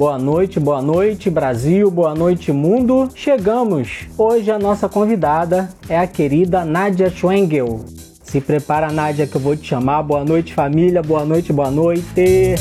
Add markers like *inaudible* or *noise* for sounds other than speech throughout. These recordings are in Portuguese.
Boa noite, boa noite Brasil, boa noite mundo. Chegamos. Hoje a nossa convidada é a querida Nádia Schwengel. Se prepara, Nádia, que eu vou te chamar. Boa noite, família. Boa noite, boa noite.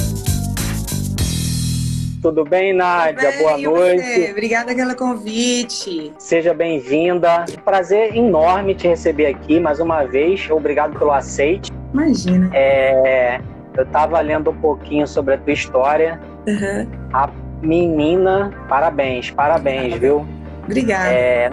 Tudo bem, Nádia? Bem, boa noite. Você? Obrigada pelo convite. Seja bem-vinda. Prazer enorme te receber aqui mais uma vez. Obrigado pelo aceite. Imagina. É, eu estava lendo um pouquinho sobre a tua história. Uhum. A menina, parabéns, parabéns, viu? Obrigada. É,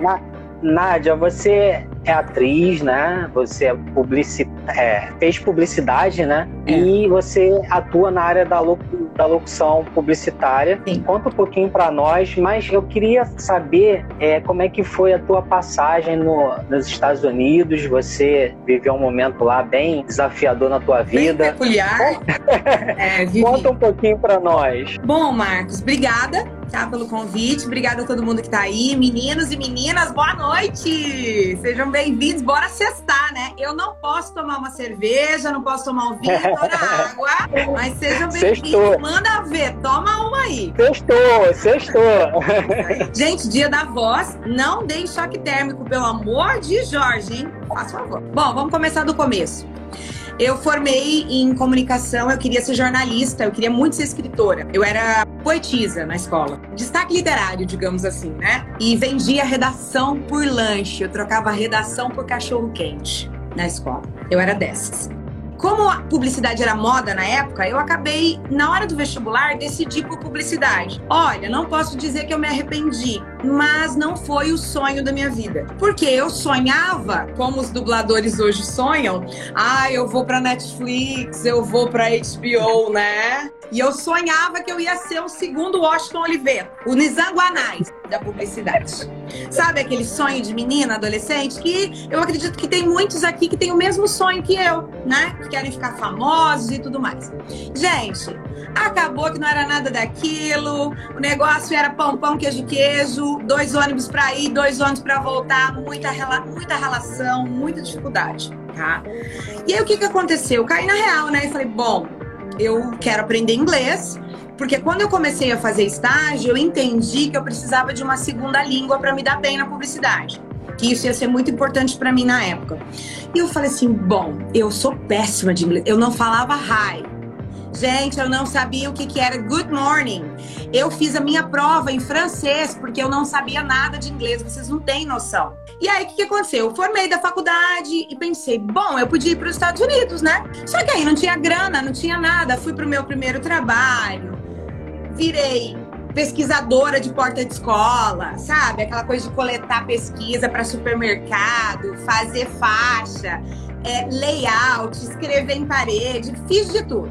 Nádia, você é atriz, né? Você é publici é, fez publicidade, né? É. E você atua na área da, lo da locução publicitária. Sim. Conta um pouquinho para nós, mas eu queria saber é, como é que foi a tua passagem no, nos Estados Unidos. Você viveu um momento lá bem desafiador na tua vida. Bem peculiar. *laughs* é, Conta um pouquinho para nós. Bom, Marcos, obrigada tá, pelo convite. Obrigada a todo mundo que tá aí. Meninos e meninas, boa noite! Sejam bem-vindos. Bora cestar, né? Eu não posso tomar uma cerveja, não posso tomar um vinho, *laughs* tomar água, mas sejam bem-vindos. Manda ver, toma uma aí. Sextou, sextou. *laughs* Gente, dia da voz, não deem choque térmico, pelo amor de Jorge, hein? Faz favor. Bom, vamos começar do começo. Eu formei em comunicação, eu queria ser jornalista, eu queria muito ser escritora. Eu era poetisa na escola. Destaque literário, digamos assim, né? E vendia redação por lanche. Eu trocava redação por cachorro quente na escola. Eu era dessas. Como a publicidade era moda na época, eu acabei, na hora do vestibular, decidi por publicidade. Olha, não posso dizer que eu me arrependi, mas não foi o sonho da minha vida. Porque eu sonhava, como os dubladores hoje sonham, ah, eu vou pra Netflix, eu vou pra HBO, né? E eu sonhava que eu ia ser o segundo Washington Oliveira, o Nizanguanais da publicidade. Sabe aquele sonho de menina, adolescente? Que eu acredito que tem muitos aqui que têm o mesmo sonho que eu, né? Que querem ficar famosos e tudo mais. Gente, acabou que não era nada daquilo. O negócio era pão, pão, queijo, queijo. Dois ônibus para ir, dois ônibus para voltar. Muita, muita relação, muita dificuldade, tá? E aí o que, que aconteceu? Eu caí na real, né? E falei, bom, eu quero aprender inglês, porque quando eu comecei a fazer estágio, eu entendi que eu precisava de uma segunda língua para me dar bem na publicidade. Que isso ia ser muito importante para mim na época. E eu falei assim: bom, eu sou péssima de inglês. Eu não falava hi. Gente, eu não sabia o que, que era good morning. Eu fiz a minha prova em francês porque eu não sabia nada de inglês. Vocês não têm noção. E aí, o que, que aconteceu? Eu formei da faculdade e pensei, bom, eu podia ir para os Estados Unidos, né? Só que aí não tinha grana, não tinha nada. Fui para o meu primeiro trabalho, virei pesquisadora de porta de escola, sabe? Aquela coisa de coletar pesquisa para supermercado, fazer faixa, é, layout, escrever em parede, fiz de tudo.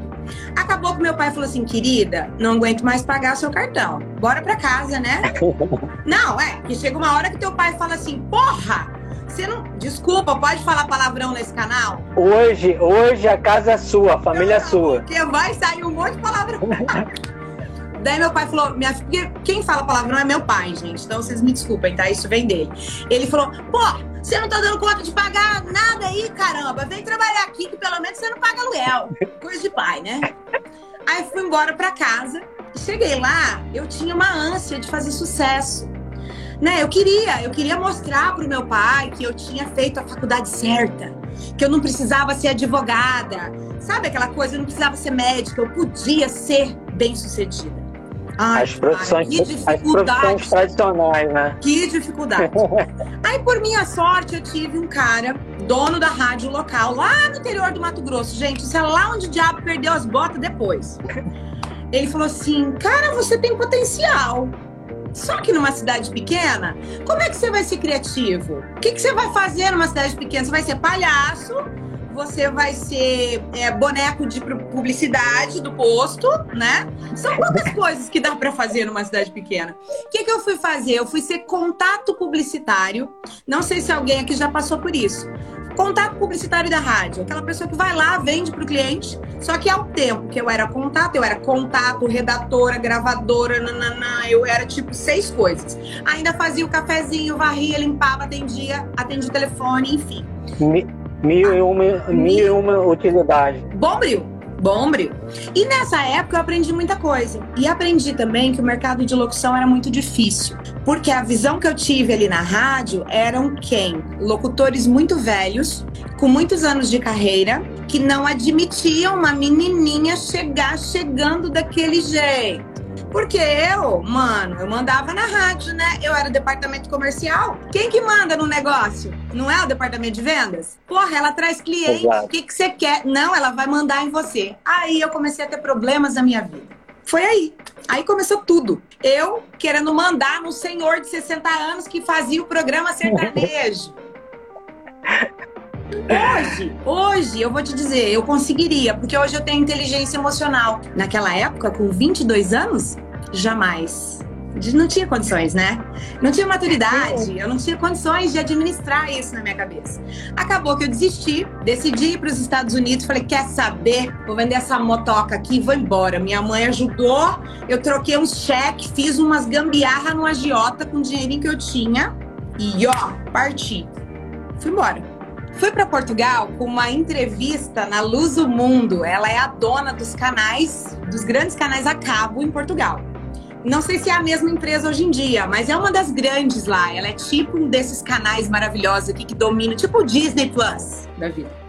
Acabou que meu pai falou assim, querida, não aguento mais pagar seu cartão. Bora pra casa, né? *laughs* não, é, que chega uma hora que teu pai fala assim, porra, você não. Desculpa, pode falar palavrão nesse canal? Hoje, hoje a casa é sua, a família é sua. Porque vai sair um monte de palavrão. *laughs* Daí meu pai falou, minha filha, quem fala palavrão é meu pai, gente. Então vocês me desculpem, tá? Isso vem dele. Ele falou, pô, você não tá dando conta de pagar nada aí, caramba. Vem trabalhar aqui que pelo menos você não paga aluguel. Coisa de pai, né? Aí fui embora pra casa. Cheguei lá, eu tinha uma ânsia de fazer sucesso. Né? Eu queria, eu queria mostrar pro meu pai que eu tinha feito a faculdade certa, que eu não precisava ser advogada. Sabe aquela coisa, eu não precisava ser médica, eu podia ser bem-sucedida. Ai, as, profissões, as profissões tradicionais, né? Que dificuldade. *laughs* Aí, por minha sorte, eu tive um cara, dono da rádio local, lá no interior do Mato Grosso. Gente, isso é lá onde o diabo perdeu as botas depois. Ele falou assim: Cara, você tem potencial. Só que numa cidade pequena, como é que você vai ser criativo? O que, que você vai fazer numa cidade pequena? Você vai ser palhaço você vai ser é, boneco de publicidade do posto, né? São poucas coisas que dá para fazer numa cidade pequena. O que, que eu fui fazer? Eu fui ser contato publicitário. Não sei se alguém aqui já passou por isso. Contato publicitário da rádio, aquela pessoa que vai lá, vende para o cliente. Só que ao tempo que eu era contato, eu era contato, redatora, gravadora, nananã, eu era tipo seis coisas. Ainda fazia o cafezinho, varria, limpava, atendia, atendia o telefone, enfim. Mil e uma, mil e uma utilidade. Bombril. Bombril. E nessa época eu aprendi muita coisa. E aprendi também que o mercado de locução era muito difícil. Porque a visão que eu tive ali na rádio eram quem? Locutores muito velhos, com muitos anos de carreira, que não admitiam uma menininha chegar chegando daquele jeito. Porque eu, mano, eu mandava na rádio, né? Eu era departamento comercial. Quem que manda no negócio? Não é o departamento de vendas? Porra, ela traz cliente. O que, que você quer? Não, ela vai mandar em você. Aí eu comecei a ter problemas na minha vida. Foi aí. Aí começou tudo. Eu querendo mandar no senhor de 60 anos que fazia o programa sertanejo. Hoje, hoje, eu vou te dizer, eu conseguiria, porque hoje eu tenho inteligência emocional. Naquela época, com 22 anos, jamais. Não tinha condições, né? Não tinha maturidade, eu não tinha condições de administrar isso na minha cabeça. Acabou que eu desisti, decidi ir para os Estados Unidos, falei: quer saber? Vou vender essa motoca aqui e vou embora. Minha mãe ajudou, eu troquei uns cheques, fiz umas gambiarra no agiota com o dinheirinho que eu tinha e ó, parti. Fui embora. Fui para Portugal com uma entrevista na Luz do Mundo. Ela é a dona dos canais, dos grandes canais a cabo em Portugal. Não sei se é a mesma empresa hoje em dia, mas é uma das grandes lá. Ela é tipo um desses canais maravilhosos aqui que domina, tipo o Disney Plus da vida.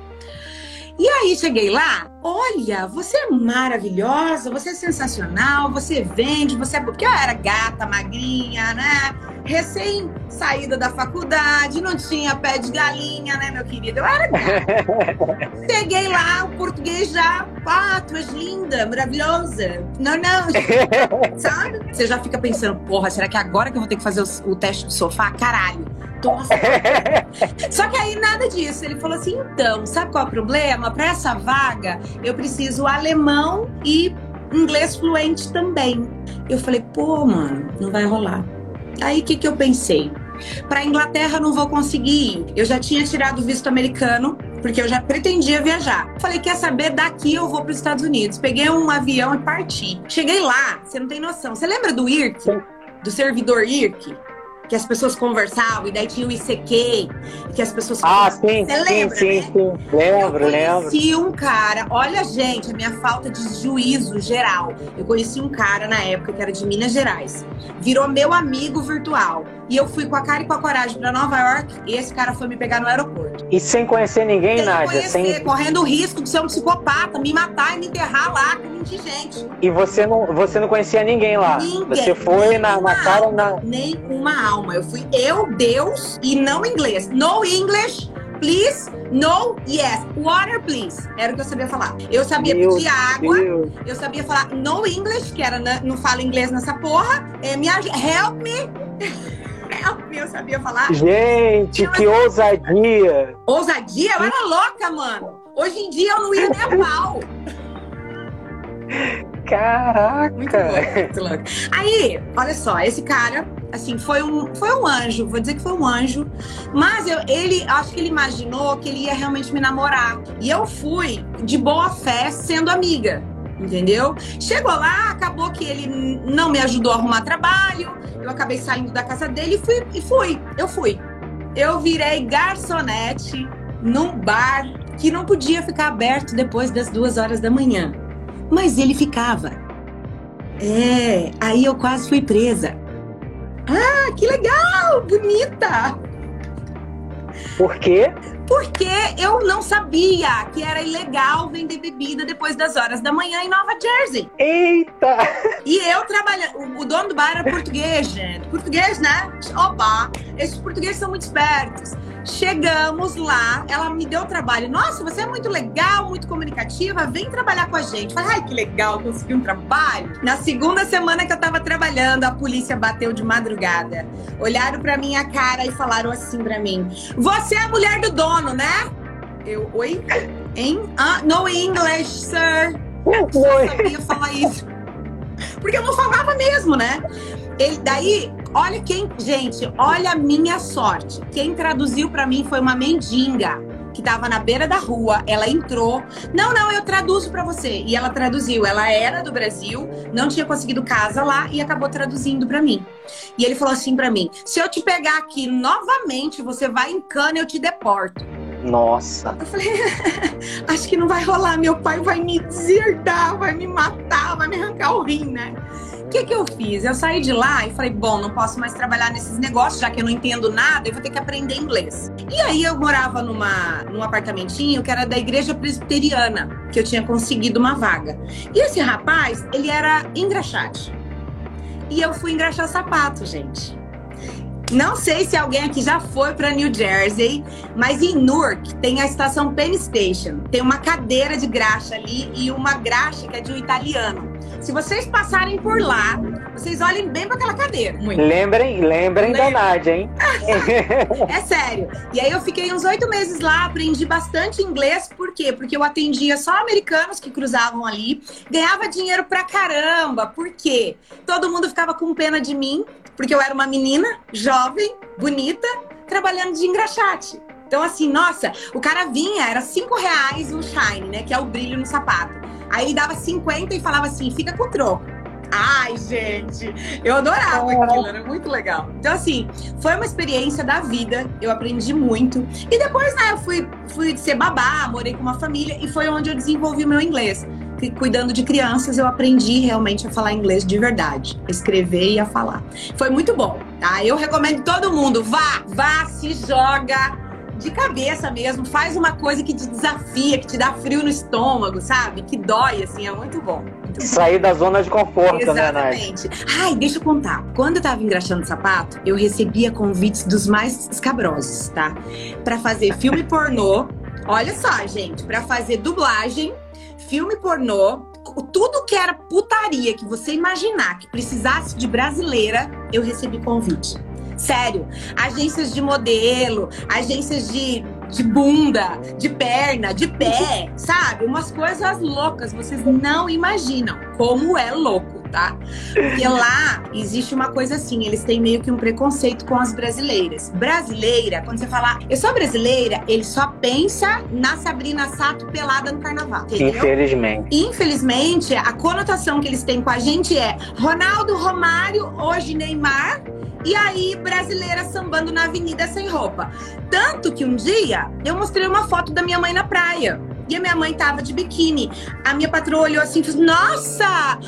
E aí cheguei lá, olha, você é maravilhosa, você é sensacional, você vende, você é. Porque eu era gata, magrinha, né? Recém saída da faculdade, não tinha pé de galinha, né, meu querido? Eu era gata. *laughs* Cheguei lá, o português já, ah, tu és linda, maravilhosa. Não, não, *laughs* sabe? Você já fica pensando, porra, será que agora que eu vou ter que fazer o, o teste do sofá? Caralho nossa. *laughs* Só que aí nada disso. Ele falou assim: então, sabe qual é o problema? Para essa vaga, eu preciso alemão e inglês fluente também. Eu falei: pô, mano, não vai rolar. Aí o que, que eu pensei? Para Inglaterra não vou conseguir ir. Eu já tinha tirado o visto americano, porque eu já pretendia viajar. Falei, quer saber? Daqui eu vou para os Estados Unidos. Peguei um avião e parti. Cheguei lá, você não tem noção. Você lembra do IRC? Do servidor IRC? Que as pessoas conversavam, e daí tinha o ICQ, que as pessoas Ah, sim, Você sim, lembra, sim, né? sim. Lembro, eu lembro. Conheci um cara, olha, gente, a minha falta de juízo geral. Eu conheci um cara na época que era de Minas Gerais. Virou meu amigo virtual. E eu fui com a cara e com a coragem para Nova York, e esse cara foi me pegar no aeroporto. E sem conhecer ninguém, sem Nádia? Conhecer, sem correndo o risco de ser um psicopata, me matar e me enterrar lá com 20 gente. E você não, você não conhecia ninguém lá? Ninguém. Você foi na, na cara na... Nem uma alma. Eu fui eu, Deus, e não inglês. No English, please, no, yes. Water, please. Era o que eu sabia falar. Eu sabia Meu pedir água. Deus. Eu sabia falar no English, que era na, não falo inglês nessa porra. É, me help me. *laughs* eu sabia falar. Gente, eu, que ousadia. Ousadia? Eu era louca, mano. Hoje em dia eu não ia nem a pau. Caraca! Muito louco, muito louco. Aí, olha só, esse cara, assim, foi um, foi um anjo, vou dizer que foi um anjo, mas eu, ele, acho que ele imaginou que ele ia realmente me namorar. E eu fui de boa fé sendo amiga, entendeu? Chegou lá, acabou que ele não me ajudou a arrumar trabalho, eu acabei saindo da casa dele e fui, e fui, eu fui. Eu virei garçonete num bar que não podia ficar aberto depois das duas horas da manhã mas ele ficava. É, aí eu quase fui presa. Ah, que legal! Bonita! Por quê? Porque eu não sabia que era ilegal vender bebida depois das horas da manhã em Nova Jersey. Eita! E eu trabalhando. O dono do bar era português, gente. Português, né? Opa! Esses portugueses são muito espertos. Chegamos lá, ela me deu trabalho. Nossa, você é muito legal, muito comunicativa, vem trabalhar com a gente. Falei, ai, que legal, consegui um trabalho. Na segunda semana que eu tava trabalhando, a polícia bateu de madrugada. Olharam pra minha cara e falaram assim pra mim: Você é a mulher do dono, né? Eu, oi? Hein? Ah, no English, sir. Eu sabia falar isso. Porque eu não falava mesmo, né? Ele, daí, olha quem, gente, olha a minha sorte. Quem traduziu para mim foi uma mendiga que estava na beira da rua. Ela entrou. Não, não, eu traduzo para você. E ela traduziu. Ela era do Brasil, não tinha conseguido casa lá e acabou traduzindo para mim. E ele falou assim para mim: "Se eu te pegar aqui novamente, você vai em cana, eu te deporto". Nossa. Eu falei, *laughs* acho que não vai rolar, meu pai vai me deserdar, vai me matar, vai me arrancar o rim, né? O que, que eu fiz? Eu saí de lá e falei, bom, não posso mais trabalhar nesses negócios, já que eu não entendo nada, eu vou ter que aprender inglês. E aí eu morava numa, num apartamentinho que era da igreja presbiteriana, que eu tinha conseguido uma vaga. E esse rapaz, ele era engraxate. E eu fui engraxar sapato, gente. Não sei se alguém aqui já foi para New Jersey, mas em Newark tem a estação Penn Station. Tem uma cadeira de graxa ali e uma graxa que é de um italiano. Se vocês passarem por lá, vocês olhem bem para aquela cadeira. Muito. Lembrem, lembrem da Nádia, hein? *laughs* é sério. E aí eu fiquei uns oito meses lá, aprendi bastante inglês. Por quê? Porque eu atendia só americanos que cruzavam ali, ganhava dinheiro pra caramba. Por quê? Todo mundo ficava com pena de mim, porque eu era uma menina jovem, bonita, trabalhando de engraxate. Então, assim, nossa, o cara vinha, era cinco reais o shine, né? Que é o brilho no sapato. Aí ele dava 50 e falava assim: fica com troco. Ai, gente, eu adorava é. aquilo, era muito legal. Então, assim, foi uma experiência da vida, eu aprendi muito. E depois, né, eu fui, fui ser babá, morei com uma família e foi onde eu desenvolvi o meu inglês. Cuidando de crianças, eu aprendi realmente a falar inglês de verdade, escrever e a falar. Foi muito bom, tá? Eu recomendo todo mundo, vá, vá, se joga, de cabeça mesmo, faz uma coisa que te desafia, que te dá frio no estômago, sabe? Que dói, assim, é muito bom. Muito Sair da zona de conforto, Exatamente. né, Nath? Ai, deixa eu contar. Quando eu tava engraxando sapato, eu recebia convites dos mais escabrosos, tá? Para fazer filme pornô. Olha só, gente, para fazer dublagem, filme pornô, tudo que era putaria que você imaginar que precisasse de brasileira, eu recebi convite. Sério. Agências de modelo, agências de, de bunda, de perna, de pé, sabe? Umas coisas loucas. Vocês não imaginam como é louco, tá? Porque lá existe uma coisa assim, eles têm meio que um preconceito com as brasileiras. Brasileira, quando você falar, eu sou brasileira, ele só pensa na Sabrina Sato pelada no carnaval. Entendeu? Infelizmente. Infelizmente, a conotação que eles têm com a gente é Ronaldo, Romário, hoje Neymar e aí, brasileira sambando na avenida sem roupa. Tanto que um dia eu mostrei uma foto da minha mãe na praia. E a minha mãe tava de biquíni. A minha patroa olhou assim e falou: Nossa!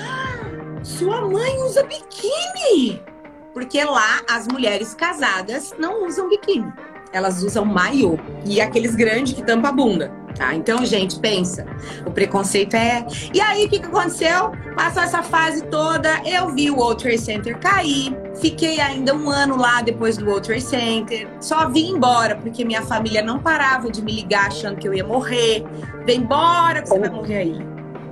Sua mãe usa biquíni! Porque lá as mulheres casadas não usam biquíni. Elas usam maiô. E aqueles grandes que tampa a bunda. Tá? Então, gente, pensa. O preconceito é. E aí, o que, que aconteceu? Passou essa fase toda, eu vi o World Trade Center cair. Fiquei ainda um ano lá depois do World Trade Center. Só vim embora porque minha família não parava de me ligar achando que eu ia morrer. Vem embora que você vai morrer aí.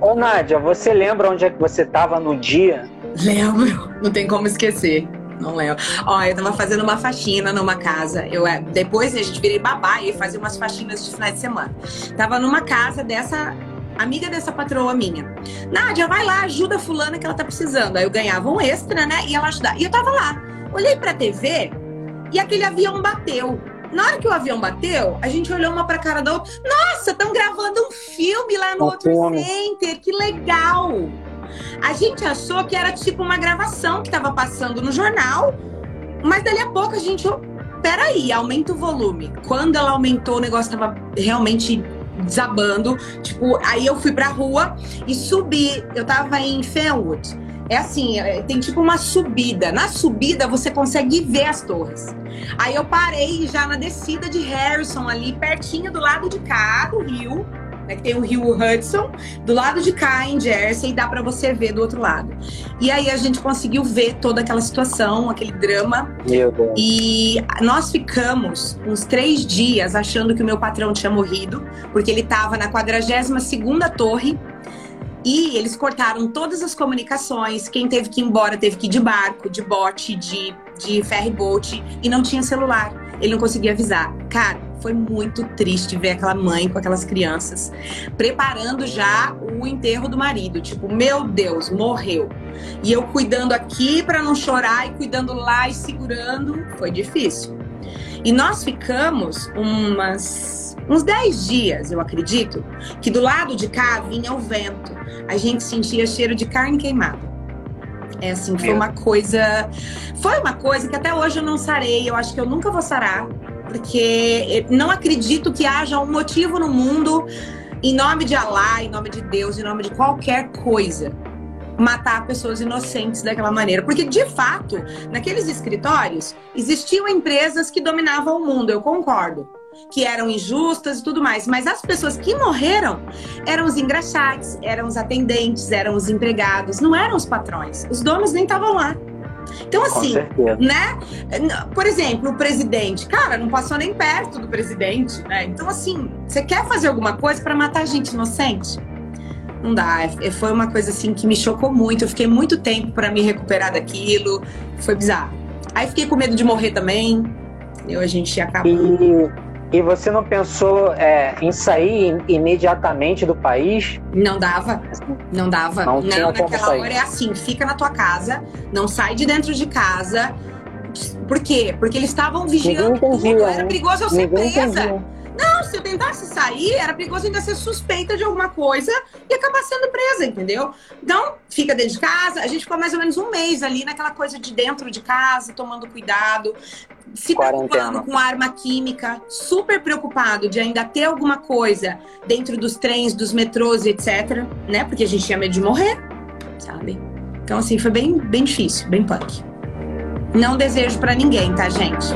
Ô, Nádia, você lembra onde é que você estava no dia? Lembro, não tem como esquecer não lembro. Ó, eu tava fazendo uma faxina numa casa. Eu, é, depois a gente virei babá e fazia umas faxinas de final de semana. Tava numa casa dessa amiga dessa patroa minha. Nádia, vai lá, ajuda a fulana que ela tá precisando. Aí eu ganhava um extra, né? E ela ajudava. E eu tava lá. Olhei pra TV e aquele avião bateu. Na hora que o avião bateu, a gente olhou uma pra cara da outra. Nossa, estão gravando um filme lá no outro center, que legal! A gente achou que era tipo uma gravação que estava passando no jornal, mas dali a pouco a gente. Peraí, aumenta o volume. Quando ela aumentou, o negócio estava realmente desabando. Tipo, aí eu fui pra rua e subi. Eu tava em Fenwood. É assim, é, tem tipo uma subida. Na subida você consegue ver as torres. Aí eu parei já na descida de Harrison ali, pertinho do lado de cá do rio né, que tem o rio Hudson, do lado de cá, em Jersey, e dá para você ver do outro lado. E aí a gente conseguiu ver toda aquela situação, aquele drama. Meu Deus. E nós ficamos uns três dias achando que o meu patrão tinha morrido, porque ele estava na 42 segunda torre, e eles cortaram todas as comunicações. Quem teve que ir embora teve que ir de barco, de bote, de, de ferry boat e não tinha celular. Ele não conseguia avisar. Cara, foi muito triste ver aquela mãe com aquelas crianças preparando já o enterro do marido. Tipo, meu Deus, morreu. E eu cuidando aqui para não chorar e cuidando lá e segurando. Foi difícil. E nós ficamos umas, uns 10 dias, eu acredito, que do lado de cá vinha o vento. A gente sentia cheiro de carne queimada. É assim, foi uma coisa. Foi uma coisa que até hoje eu não sarei. Eu acho que eu nunca vou sarar porque não acredito que haja um motivo no mundo, em nome de Allah, em nome de Deus, em nome de qualquer coisa, matar pessoas inocentes daquela maneira. Porque, de fato, naqueles escritórios, existiam empresas que dominavam o mundo, eu concordo. Que eram injustas e tudo mais. Mas as pessoas que morreram eram os engraxates, eram os atendentes, eram os empregados, não eram os patrões. Os donos nem estavam lá. Então, assim, né? Por exemplo, o presidente, cara, não passou nem perto do presidente, né? Então, assim, você quer fazer alguma coisa para matar gente inocente? Não dá. É, foi uma coisa assim que me chocou muito. Eu fiquei muito tempo para me recuperar daquilo. Foi bizarro. Aí fiquei com medo de morrer também. Eu, a gente acabou. E, e você não pensou é, em sair imediatamente do país? Não dava. Não dava. Não, não naquela sair. hora é assim: fica na tua casa, não sai de dentro de casa. Por quê? Porque eles estavam vigiando tudo. Era perigoso eu ser presa. Entendia. Não, se eu tentasse sair, era perigoso ainda ser suspeita de alguma coisa e acabar sendo presa, entendeu? Então, fica dentro de casa. A gente ficou mais ou menos um mês ali naquela coisa de dentro de casa, tomando cuidado, se preocupando com arma química, super preocupado de ainda ter alguma coisa dentro dos trens, dos metrôs, etc. Né? Porque a gente tinha medo de morrer, sabe? Então, assim, foi bem, bem difícil, bem punk. Não desejo para ninguém, tá, gente?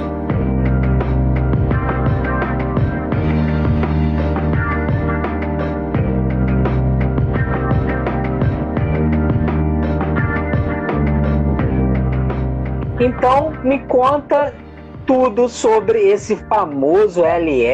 Então, me conta tudo sobre esse famoso LE.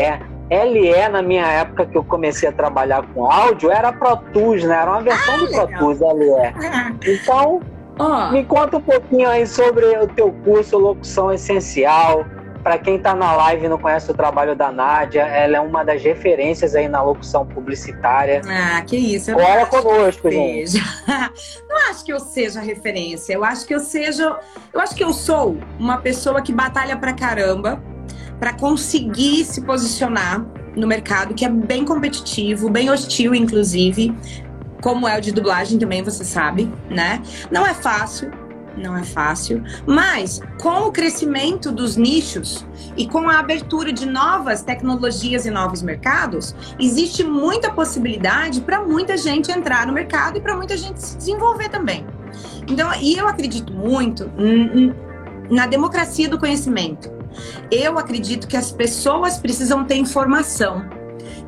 LE, na minha época que eu comecei a trabalhar com áudio, era Pro Tools, né? Era uma versão ah, do Pro Tools LE. *laughs* Então, oh. me conta um pouquinho aí sobre o teu curso Locução Essencial, para quem está na live e não conhece o trabalho da Nádia, ela é uma das referências aí na locução publicitária. Ah, que isso. Bora conosco, gente. *laughs* não acho que eu seja referência. Eu acho que eu seja. Eu acho que eu sou uma pessoa que batalha pra caramba para conseguir se posicionar no mercado, que é bem competitivo, bem hostil, inclusive. Como é o de dublagem também, você sabe, né? Não é fácil, não é fácil, mas com o crescimento dos nichos e com a abertura de novas tecnologias e novos mercados, existe muita possibilidade para muita gente entrar no mercado e para muita gente se desenvolver também. Então, e eu acredito muito na democracia do conhecimento. Eu acredito que as pessoas precisam ter informação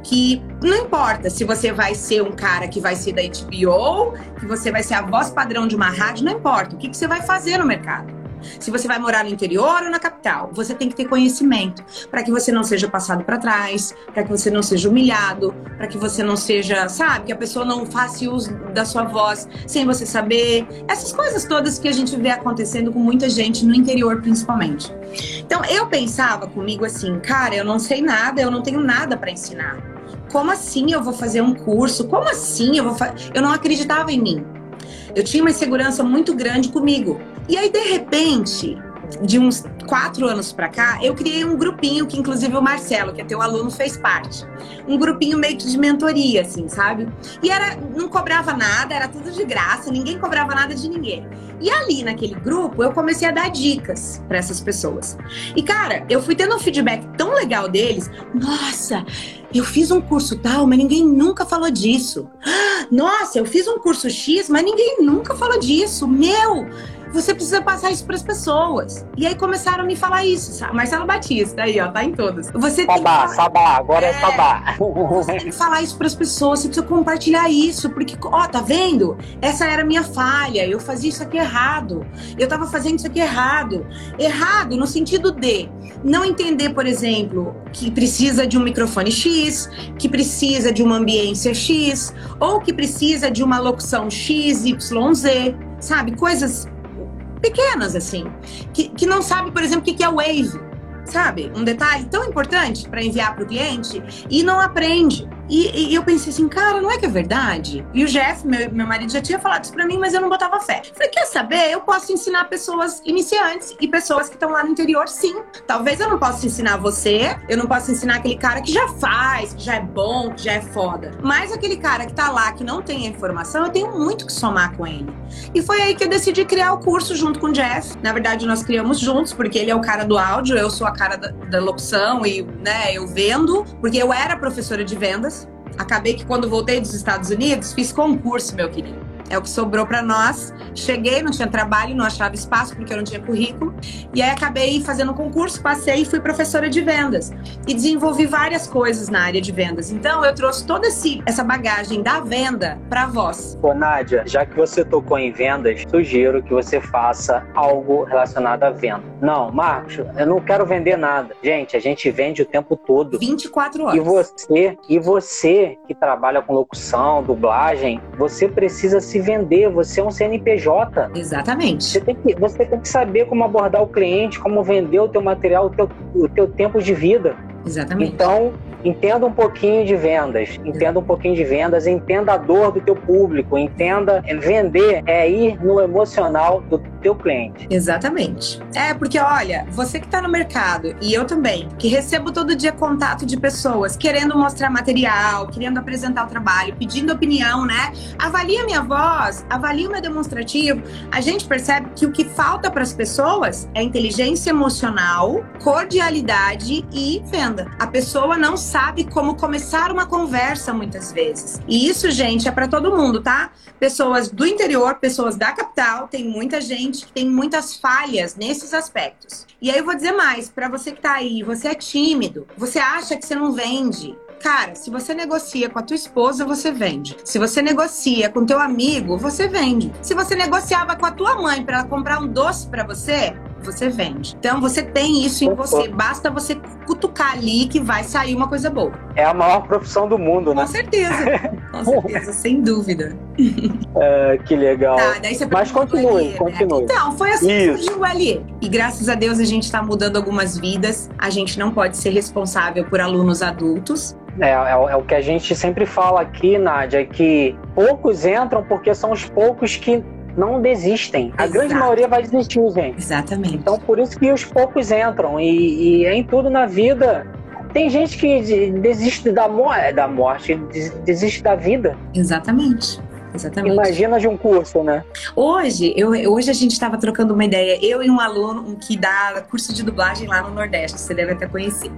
que não importa se você vai ser um cara que vai ser da HBO, que você vai ser a voz padrão de uma rádio, não importa. O que, que você vai fazer no mercado? Se você vai morar no interior ou na capital, você tem que ter conhecimento para que você não seja passado para trás, para que você não seja humilhado, para que você não seja, sabe, que a pessoa não faça uso da sua voz sem você saber. Essas coisas todas que a gente vê acontecendo com muita gente no interior, principalmente. Então, eu pensava comigo assim, cara, eu não sei nada, eu não tenho nada para ensinar. Como assim eu vou fazer um curso? Como assim eu vou fazer? Eu não acreditava em mim. Eu tinha uma insegurança muito grande comigo. E aí, de repente, de uns quatro anos para cá, eu criei um grupinho que, inclusive, o Marcelo, que é teu aluno, fez parte. Um grupinho meio que de mentoria, assim, sabe? E era, não cobrava nada, era tudo de graça, ninguém cobrava nada de ninguém. E ali naquele grupo, eu comecei a dar dicas para essas pessoas. E cara, eu fui tendo um feedback tão legal deles. Nossa, eu fiz um curso tal, mas ninguém nunca falou disso. *gasps* Nossa, eu fiz um curso X, mas ninguém nunca falou disso. Meu, você precisa passar isso para as pessoas. E aí começaram a me falar isso, sabe? Marcelo Batista, aí, ó, tá em todas. Você sabá, falar... sabá, agora é, é sabá. Você tem que falar isso para as pessoas, você precisa compartilhar isso, porque, ó, tá vendo? Essa era a minha falha, eu fazia isso aqui errado. Eu tava fazendo isso aqui errado. Errado no sentido de não entender, por exemplo, que precisa de um microfone X, que precisa de uma ambiência X, ou que precisa de uma locução X, Y, Z, sabe? Coisas pequenas, assim, que, que não sabe, por exemplo, o que é Wave, sabe? Um detalhe tão importante para enviar para o cliente e não aprende. E, e, eu pensei assim, cara, não é que é verdade? E o Jeff, meu, meu marido, já tinha falado isso pra mim, mas eu não botava fé. Falei, quer saber? Eu posso ensinar pessoas iniciantes e pessoas que estão lá no interior, sim. Talvez eu não possa ensinar você, eu não posso ensinar aquele cara que já faz, que já é bom, que já é foda. Mas aquele cara que tá lá, que não tem a informação, eu tenho muito que somar com ele. E foi aí que eu decidi criar o curso junto com o Jeff. Na verdade, nós criamos juntos, porque ele é o cara do áudio, eu sou a cara da, da locução e, né, eu vendo, porque eu era professora de vendas. Acabei que quando voltei dos Estados Unidos, fiz concurso, meu querido. É o que sobrou para nós. Cheguei, não tinha trabalho, não achava espaço porque eu não tinha currículo. E aí acabei fazendo um concurso, passei e fui professora de vendas. E desenvolvi várias coisas na área de vendas. Então eu trouxe toda essa bagagem da venda para vós. Ô, Nádia, já que você tocou em vendas, sugiro que você faça algo relacionado à venda. Não, Marcos, eu não quero vender nada. Gente, a gente vende o tempo todo. 24 horas. E você, e você que trabalha com locução, dublagem, você precisa se vender, você é um CNPJ. Exatamente. Você tem que, você tem que saber como abordar o cliente, como vender o teu material, o teu, o teu tempo de vida. Exatamente. Então, entenda um pouquinho de vendas, entenda um pouquinho de vendas, entenda a dor do teu público, entenda vender é ir no emocional do teu cliente. Exatamente. É, porque olha, você que está no mercado e eu também, que recebo todo dia contato de pessoas querendo mostrar material, querendo apresentar o trabalho, pedindo opinião, né? Avalia minha voz, avalia o meu demonstrativo. A gente percebe que o que falta para as pessoas é inteligência emocional, cordialidade e venda. A pessoa não sabe como começar uma conversa muitas vezes. E isso, gente, é para todo mundo, tá? Pessoas do interior, pessoas da capital, tem muita gente que tem muitas falhas nesses aspectos. E aí eu vou dizer mais, para você que tá aí, você é tímido, você acha que você não vende, Cara, se você negocia com a tua esposa, você vende. Se você negocia com teu amigo, você vende. Se você negociava com a tua mãe para comprar um doce para você, você vende. Então você tem isso em você, basta você cutucar ali que vai sair uma coisa boa. É a maior profissão do mundo, né? Com certeza, *laughs* com certeza, sem dúvida. É, que legal. Tá, Mas continue, LE, continue. Né? Então, foi assim isso. que surgiu o LE. E graças a Deus a gente está mudando algumas vidas. A gente não pode ser responsável por alunos adultos. É, é, é, o que a gente sempre fala aqui, Nádia, que poucos entram porque são os poucos que não desistem. Exato. A grande maioria vai desistir, gente. Exatamente. Então, por isso que os poucos entram. E, e em tudo na vida, tem gente que desiste da, mo da morte, desiste da vida. Exatamente. Exatamente. Imagina de um curso, né? Hoje, eu, hoje a gente estava trocando uma ideia, eu e um aluno que dá curso de dublagem lá no Nordeste, você deve até conhecer.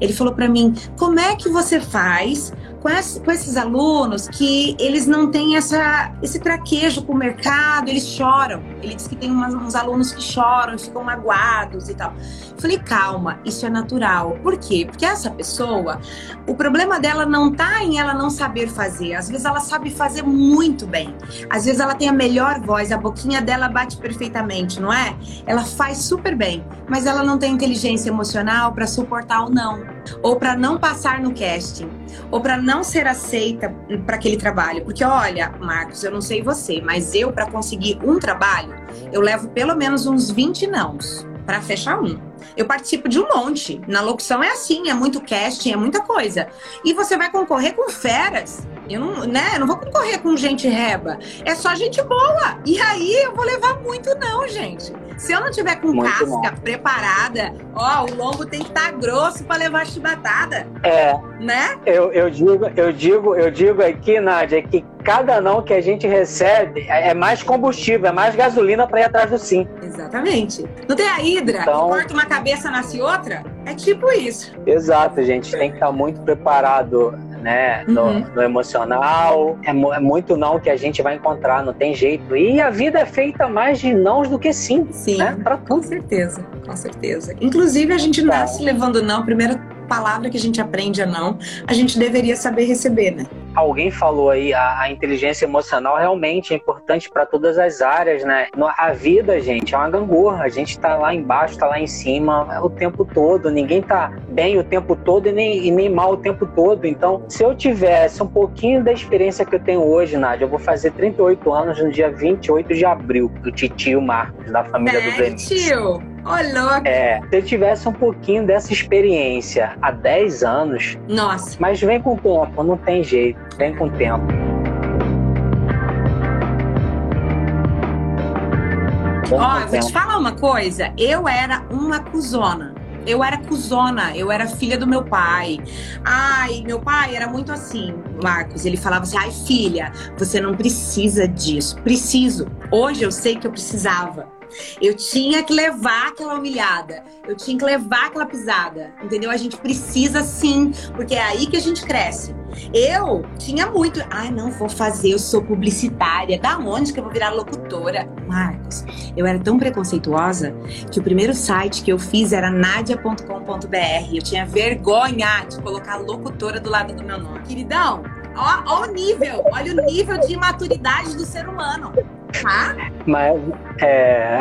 Ele falou para mim: como é que você faz com, com esses alunos que eles não têm essa, esse traquejo com o mercado, eles choram. Ele disse que tem umas, uns alunos que choram, ficam magoados e tal. Falei, calma, isso é natural. Por quê? Porque essa pessoa, o problema dela não tá em ela não saber fazer. Às vezes ela sabe fazer muito bem. Às vezes ela tem a melhor voz, a boquinha dela bate perfeitamente, não é? Ela faz super bem, mas ela não tem inteligência emocional para suportar o não, ou para não passar no casting, ou para não ser aceita para aquele trabalho. Porque, olha, Marcos, eu não sei você, mas eu, para conseguir um trabalho, eu levo pelo menos uns 20 nãos para fechar um. Eu participo de um monte. Na locução é assim, é muito casting, é muita coisa. E você vai concorrer com feras. Eu não, né, eu não vou concorrer com gente reba. É só gente boa. E aí eu vou levar muito não, gente. Se eu não tiver com muito casca bom. preparada, ó, o lombo tem que estar tá grosso para levar chibatada. É. Né? Eu, eu digo, eu digo, eu digo aqui, Nádia, que cada não que a gente recebe é, é mais combustível, é mais gasolina para ir atrás do sim. Exatamente. Não tem a hidra então... que corta uma cabeça nasce outra? É tipo isso. Exato, gente. Tem que estar muito preparado né? No, uhum. no emocional. É, é, muito não que a gente vai encontrar, não tem jeito. E a vida é feita mais de nãos do que sim. Sim, né? pra... com certeza, com certeza. Inclusive, a gente tá. nasce levando não. Primeira palavra que a gente aprende a não, a gente deveria saber receber, né? Alguém falou aí, a, a inteligência emocional realmente é importante para todas as áreas, né? A vida, gente, é uma gangorra. A gente tá lá embaixo, tá lá em cima o tempo todo. Ninguém tá bem o tempo todo e nem, e nem mal o tempo todo. Então, se eu tivesse um pouquinho da experiência que eu tenho hoje, Nádia, eu vou fazer 38 anos no dia 28 de abril, do titio Marcos, da família é, do Breno. tio! Ô, louco. É, se eu tivesse um pouquinho dessa experiência há 10 anos. Nossa. Mas vem com o tempo, não tem jeito. Vem com o tempo. Ó, eu vou te falar uma coisa. Eu era uma cuzona. Eu era cuzona, eu era filha do meu pai. Ai, meu pai era muito assim, Marcos. Ele falava assim: ai, filha, você não precisa disso. Preciso. Hoje eu sei que eu precisava. Eu tinha que levar aquela humilhada, eu tinha que levar aquela pisada, entendeu? A gente precisa sim, porque é aí que a gente cresce. Eu tinha muito, ai, ah, não vou fazer, eu sou publicitária, da onde que eu vou virar locutora? Marcos, eu era tão preconceituosa que o primeiro site que eu fiz era nadia.com.br. Eu tinha vergonha de colocar locutora do lado do meu nome. Queridão, ó, ó o nível, olha o nível de imaturidade do ser humano. Tá? Mas é,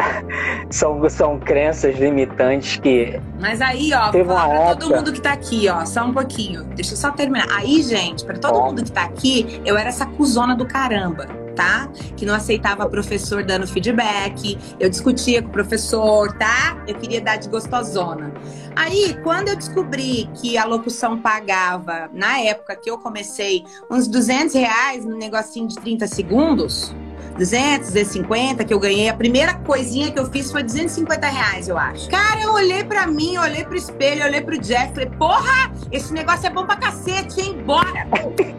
são, são crenças limitantes que. Mas aí, ó, pra todo mundo que tá aqui, ó, só um pouquinho. Deixa eu só terminar. Aí, gente, para todo mundo que tá aqui, eu era essa cuzona do caramba. Tá? Que não aceitava professor dando feedback, eu discutia com o professor, tá? Eu queria dar de gostosona. Aí, quando eu descobri que a locução pagava, na época que eu comecei, uns 200 reais no negocinho de 30 segundos, 200, 250 que eu ganhei. A primeira coisinha que eu fiz foi 250 reais, eu acho. Cara, eu olhei pra mim, olhei pro espelho, olhei pro Jeff, falei, porra, esse negócio é bom pra cacete, hein? Bora!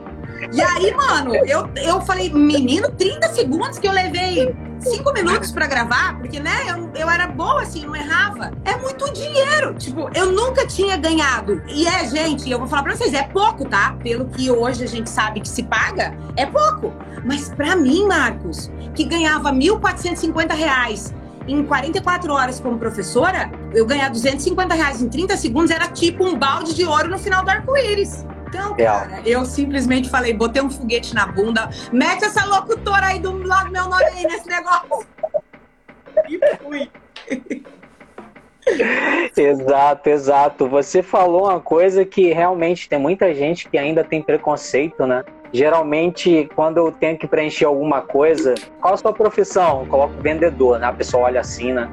*laughs* E aí, mano, eu, eu falei, menino, 30 segundos que eu levei cinco minutos para gravar, porque, né, eu, eu era boa assim, não errava. É muito dinheiro. Tipo, eu nunca tinha ganhado. E é, gente, eu vou falar pra vocês, é pouco, tá? Pelo que hoje a gente sabe que se paga, é pouco. Mas para mim, Marcos, que ganhava 1.450 reais em 44 horas como professora, eu ganhar 250 reais em 30 segundos era tipo um balde de ouro no final do arco-íris. Então, cara, eu simplesmente falei, botei um foguete na bunda, mete essa locutora aí do lado do meu nome aí nesse negócio. E fui. exato, exato. Você falou uma coisa que realmente tem muita gente que ainda tem preconceito, né? Geralmente, quando eu tenho que preencher alguma coisa, qual a sua profissão? Eu coloco vendedor, né? A pessoa olha assim, né?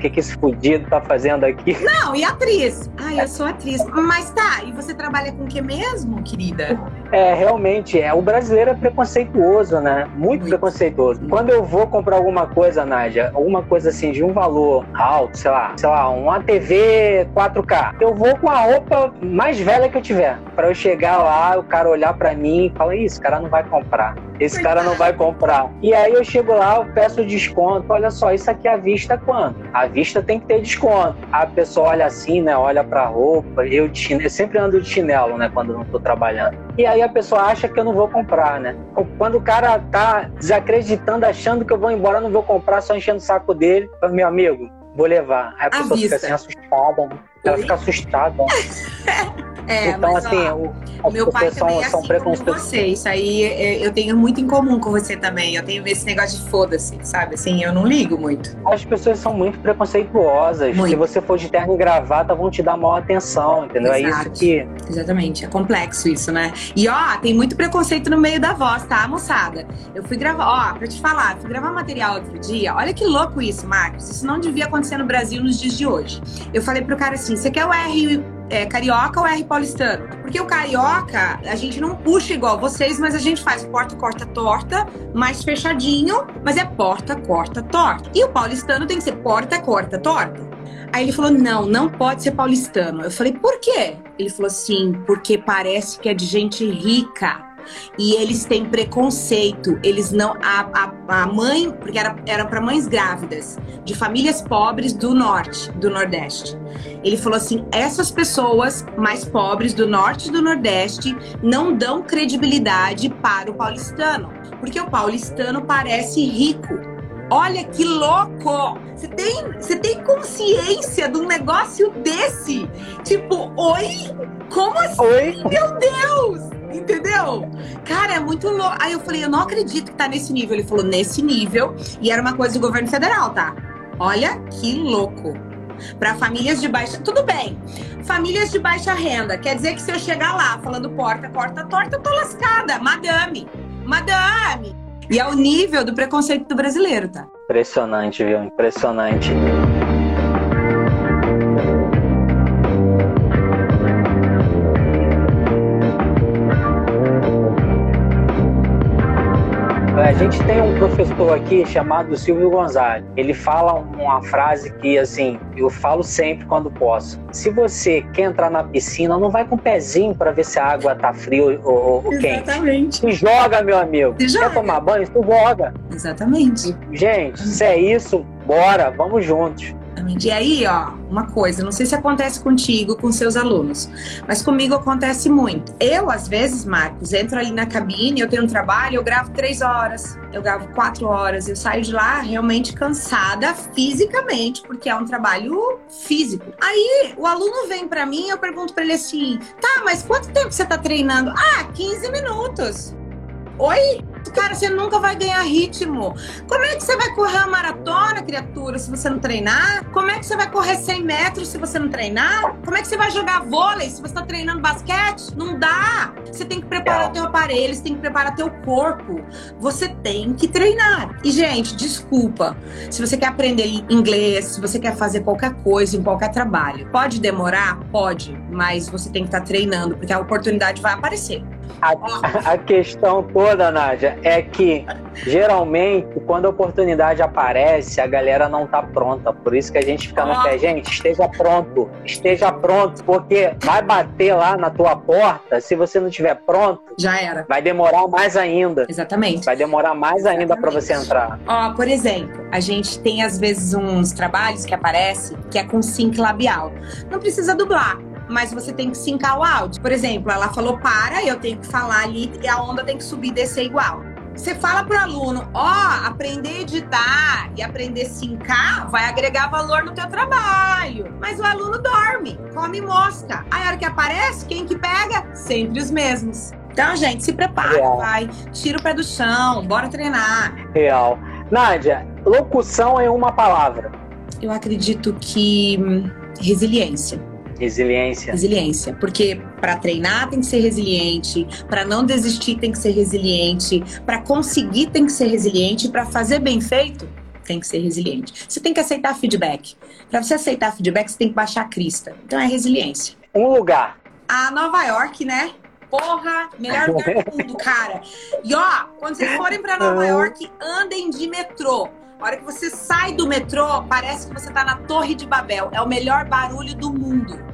Que, que esse fudido tá fazendo aqui? *laughs* Não, e atriz? Ah, eu sou atriz. Mas tá, e você trabalha com o que mesmo, querida? É, realmente, é, o brasileiro é preconceituoso, né? Muito, Muito. preconceituoso. Quando eu vou comprar alguma coisa, Nádia, alguma coisa assim de um valor alto, sei lá, sei lá, uma TV 4K, eu vou com a roupa mais velha que eu tiver. Para eu chegar lá, o cara olhar para mim e falar, isso, cara não vai comprar. Esse cara não vai comprar. E aí eu chego lá, eu peço desconto. Olha só, isso aqui à vista quanto? À vista tem que ter desconto. A pessoa olha assim, né? Olha pra roupa. Eu, chinelo, eu sempre ando de chinelo, né? Quando não tô trabalhando. E aí a pessoa acha que eu não vou comprar, né? Quando o cara tá desacreditando, achando que eu vou embora, eu não vou comprar, só enchendo o saco dele. Meu amigo, vou levar. Aí a pessoa fica assim assustada, né? Ela fica assustada. *laughs* É, então, mas, assim, ó, o, meu pai também é assim como você. Isso aí é, eu tenho muito em comum com você também. Eu tenho esse negócio de foda-se, sabe? Assim, eu não ligo muito. As pessoas são muito preconceituosas. Muito. Se você for de terno e gravata, vão te dar maior atenção, entendeu? Exato. É isso que. Exatamente. É complexo isso, né? E ó, tem muito preconceito no meio da voz, tá, moçada? Eu fui gravar, ó, pra te falar, fui gravar material outro dia. Olha que louco isso, Marcos. Isso não devia acontecer no Brasil nos dias de hoje. Eu falei pro cara assim: você quer o R é, carioca ou R paulistano? Porque o carioca, a gente não puxa igual vocês, mas a gente faz porta, corta, torta, mais fechadinho, mas é porta, corta, torta. E o paulistano tem que ser porta, corta, torta. Aí ele falou: não, não pode ser paulistano. Eu falei: por quê? Ele falou assim: porque parece que é de gente rica e eles têm preconceito. Eles não. A, a, a mãe, porque era, era para mães grávidas, de famílias pobres do norte, do nordeste. Ele falou assim: essas pessoas mais pobres do norte e do nordeste não dão credibilidade para o paulistano, porque o paulistano parece rico. Olha que louco! Você tem, você tem consciência de um negócio desse? Tipo, oi? Como assim? Oi? Meu Deus! Entendeu? Cara, é muito louco. Aí eu falei, eu não acredito que tá nesse nível. Ele falou, nesse nível. E era uma coisa do governo federal, tá? Olha que louco. Para famílias de baixa. Tudo bem. Famílias de baixa renda. Quer dizer que se eu chegar lá falando porta, porta, torta, eu tô lascada. Madame. Madame. E é o nível do preconceito do brasileiro, tá? Impressionante, viu? Impressionante. A gente tem um professor aqui chamado Silvio Gonzalez. Ele fala uma frase que, assim, eu falo sempre quando posso. Se você quer entrar na piscina, não vai com o pezinho para ver se a água tá fria ou, ou, ou quente. Exatamente. Se joga, meu amigo. Se joga. Quer tomar banho? Se joga. Exatamente. Gente, se é isso, bora, vamos juntos. E aí, ó, uma coisa, não sei se acontece contigo, com seus alunos, mas comigo acontece muito. Eu, às vezes, Marcos, entro ali na cabine, eu tenho um trabalho, eu gravo três horas, eu gravo quatro horas, eu saio de lá realmente cansada fisicamente, porque é um trabalho físico. Aí, o aluno vem para mim, eu pergunto para ele assim: tá, mas quanto tempo você tá treinando? Ah, 15 minutos. Oi? Cara, você nunca vai ganhar ritmo. Como é que você vai correr uma maratona, criatura, se você não treinar? Como é que você vai correr 100 metros se você não treinar? Como é que você vai jogar vôlei se você está treinando basquete? Não dá. Você tem que preparar o teu aparelho, você tem que preparar teu corpo. Você tem que treinar. E, gente, desculpa. Se você quer aprender inglês, se você quer fazer qualquer coisa em qualquer trabalho, pode demorar? Pode. Mas você tem que estar tá treinando, porque a oportunidade vai aparecer. A, a, questão toda, Nádia, é que geralmente quando a oportunidade aparece, a galera não tá pronta. Por isso que a gente fica no pé, gente, esteja pronto, esteja pronto, porque vai bater lá na tua porta, se você não estiver pronto, já era. Vai demorar mais ainda. Exatamente. Vai demorar mais ainda para você entrar. Ó, por exemplo, a gente tem às vezes uns trabalhos que aparecem que é com sync labial. Não precisa dublar mas você tem que sincar o áudio. Por exemplo, ela falou para, eu tenho que falar ali e a onda tem que subir e descer igual. Você fala pro aluno, ó, oh, aprender a editar e aprender a sincar vai agregar valor no teu trabalho. Mas o aluno dorme, come mosca. Aí a hora que aparece, quem que pega? Sempre os mesmos. Então, gente, se prepara, Real. vai. Tira o pé do chão, bora treinar. Real. Nádia, locução é uma palavra. Eu acredito que hum, resiliência. Resiliência. Resiliência, porque para treinar tem que ser resiliente, para não desistir tem que ser resiliente, para conseguir tem que ser resiliente, para fazer bem feito tem que ser resiliente. Você tem que aceitar feedback. Para você aceitar feedback, você tem que baixar a crista. Então é resiliência. Um lugar. A Nova York, né? Porra, melhor lugar do mundo, cara. E ó, quando vocês forem para Nova *laughs* York, andem de metrô. A hora que você sai do metrô, parece que você tá na Torre de Babel. É o melhor barulho do mundo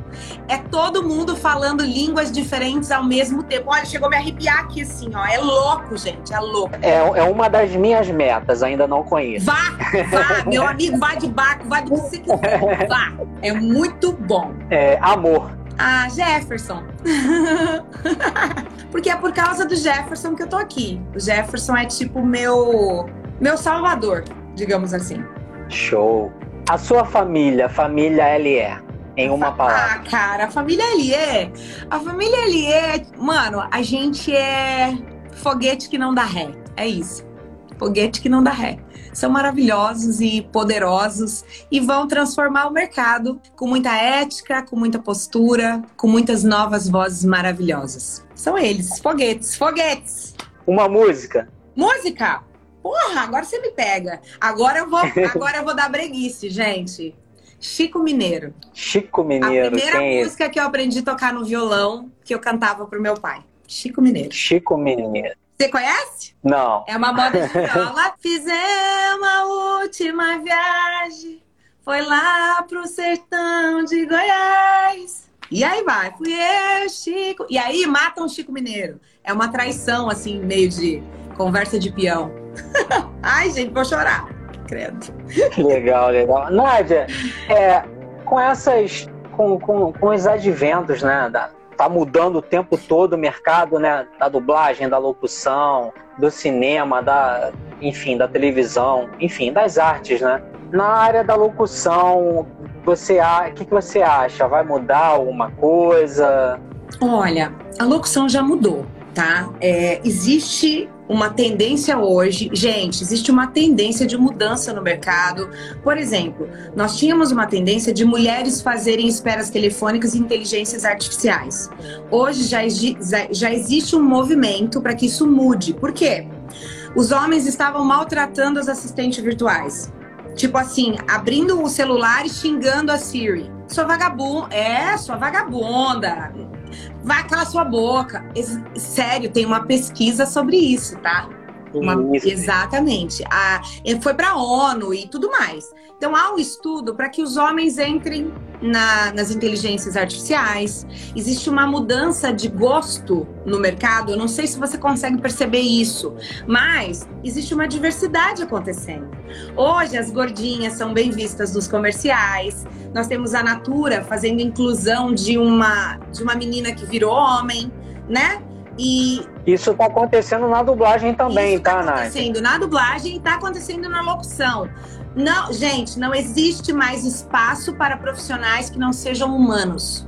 é todo mundo falando línguas diferentes ao mesmo tempo. Olha, chegou a me arrepiar aqui assim, ó. É louco, gente, é louco. É, é uma das minhas metas, ainda não conheço. Vá, vá, meu *laughs* amigo, vá de barco, vá de bicicleta, vá. É muito bom. É, amor. Ah, Jefferson. *laughs* Porque é por causa do Jefferson que eu tô aqui. O Jefferson é tipo meu meu salvador, digamos assim. Show. A sua família, família LE, em uma palavra. Ah, cara, a família LE. A família LE, mano, a gente é foguete que não dá ré. É isso. Foguete que não dá ré. São maravilhosos e poderosos e vão transformar o mercado com muita ética, com muita postura, com muitas novas vozes maravilhosas. São eles, foguetes, foguetes. Uma música. Música? Porra, agora você me pega. Agora eu vou, agora eu vou dar breguice, gente. Chico Mineiro. Chico Mineiro. A primeira é música é? que eu aprendi a tocar no violão, que eu cantava pro meu pai. Chico Mineiro. Chico Mineiro. Você conhece? Não. É uma moda de viola. *laughs* Fizemos a última viagem. Foi lá pro sertão de Goiás. E aí vai, fui eu, Chico. E aí matam Chico Mineiro. É uma traição, assim, meio de conversa de peão. *laughs* Ai, gente, vou chorar credo. Legal, legal. Nádia, é, com essas. Com, com, com os adventos, né? Da, tá mudando o tempo todo o mercado, né? Da dublagem, da locução, do cinema, da, enfim, da televisão, enfim, das artes, né? Na área da locução, você o que, que você acha? Vai mudar alguma coisa? Olha, a locução já mudou, tá? É, existe uma tendência hoje, gente, existe uma tendência de mudança no mercado. Por exemplo, nós tínhamos uma tendência de mulheres fazerem esperas telefônicas e inteligências artificiais. Hoje já, já existe um movimento para que isso mude. Por quê? Os homens estavam maltratando as assistentes virtuais. Tipo assim, abrindo o celular e xingando a Siri. Sua vagabunda, é, sua vagabunda vai calar sua boca. Sério, tem uma pesquisa sobre isso, tá? Uma, exatamente. A, foi para a ONU e tudo mais. Então, há um estudo para que os homens entrem na, nas inteligências artificiais. Existe uma mudança de gosto no mercado. Eu não sei se você consegue perceber isso, mas existe uma diversidade acontecendo. Hoje, as gordinhas são bem vistas nos comerciais. Nós temos a Natura fazendo inclusão de uma, de uma menina que virou homem, né? E isso está acontecendo na dublagem também, isso tá, tá, Nath? Está acontecendo na dublagem e está acontecendo na locução. Não, gente, não existe mais espaço para profissionais que não sejam humanos.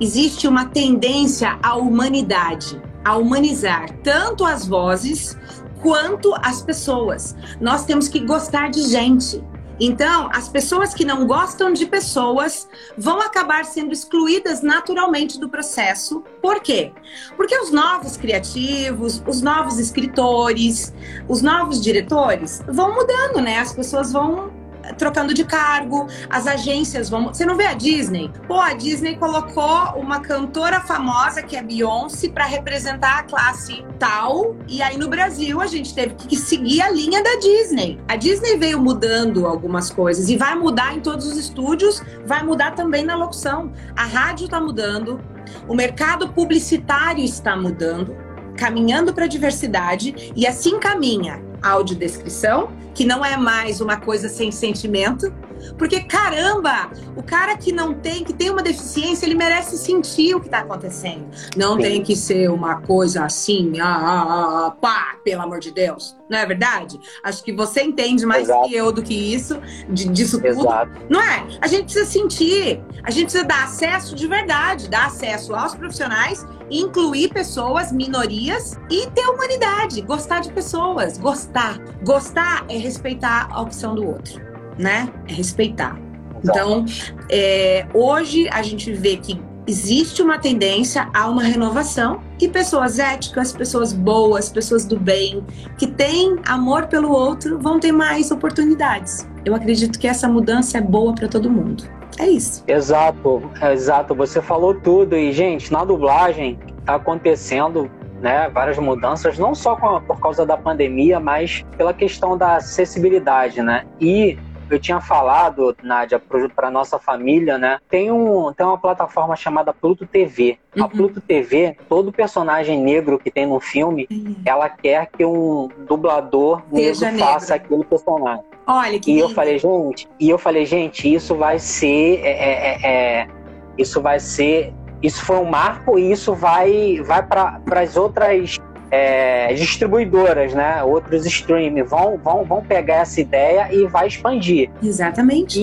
Existe uma tendência à humanidade, a humanizar tanto as vozes quanto as pessoas. Nós temos que gostar de gente. Então, as pessoas que não gostam de pessoas vão acabar sendo excluídas naturalmente do processo. Por quê? Porque os novos criativos, os novos escritores, os novos diretores vão mudando, né? As pessoas vão trocando de cargo, as agências vão. Você não vê a Disney? Pô, a Disney colocou uma cantora famosa que é Beyoncé para representar a classe tal, e aí no Brasil a gente teve que seguir a linha da Disney. A Disney veio mudando algumas coisas e vai mudar em todos os estúdios, vai mudar também na locução. A rádio está mudando, o mercado publicitário está mudando, caminhando para a diversidade e assim caminha audiodescrição que não é mais uma coisa sem sentimento. Porque, caramba, o cara que não tem, que tem uma deficiência, ele merece sentir o que está acontecendo. Não Sim. tem que ser uma coisa assim, ah, ah, ah, ah, pá, pelo amor de Deus. Não é verdade? Acho que você entende mais Exato. que eu do que isso, de, disso tudo. Exato. Não é? A gente precisa sentir, a gente precisa dar acesso de verdade, dar acesso aos profissionais incluir pessoas, minorias e ter humanidade, gostar de pessoas, gostar. Gostar é respeitar a opção do outro, né? É respeitar. Então, é, hoje a gente vê que existe uma tendência a uma renovação e pessoas éticas, pessoas boas, pessoas do bem, que têm amor pelo outro, vão ter mais oportunidades. Eu acredito que essa mudança é boa para todo mundo. É isso. Exato, exato. Você falou tudo. E, gente, na dublagem está acontecendo né, várias mudanças, não só a, por causa da pandemia, mas pela questão da acessibilidade, né? E eu tinha falado, Nádia, para nossa família, né? Tem, um, tem uma plataforma chamada Pluto TV. Uhum. A Pluto TV, todo personagem negro que tem no filme, uhum. ela quer que um dublador negro, negro faça aquele personagem. Olha que E lindo. eu falei, gente, e eu falei, gente, isso vai ser. É, é, é, é isso vai ser. Isso foi um marco e isso vai, vai para as outras é, distribuidoras, né? Outros streaming vão, vão, vão pegar essa ideia e vai expandir. Exatamente.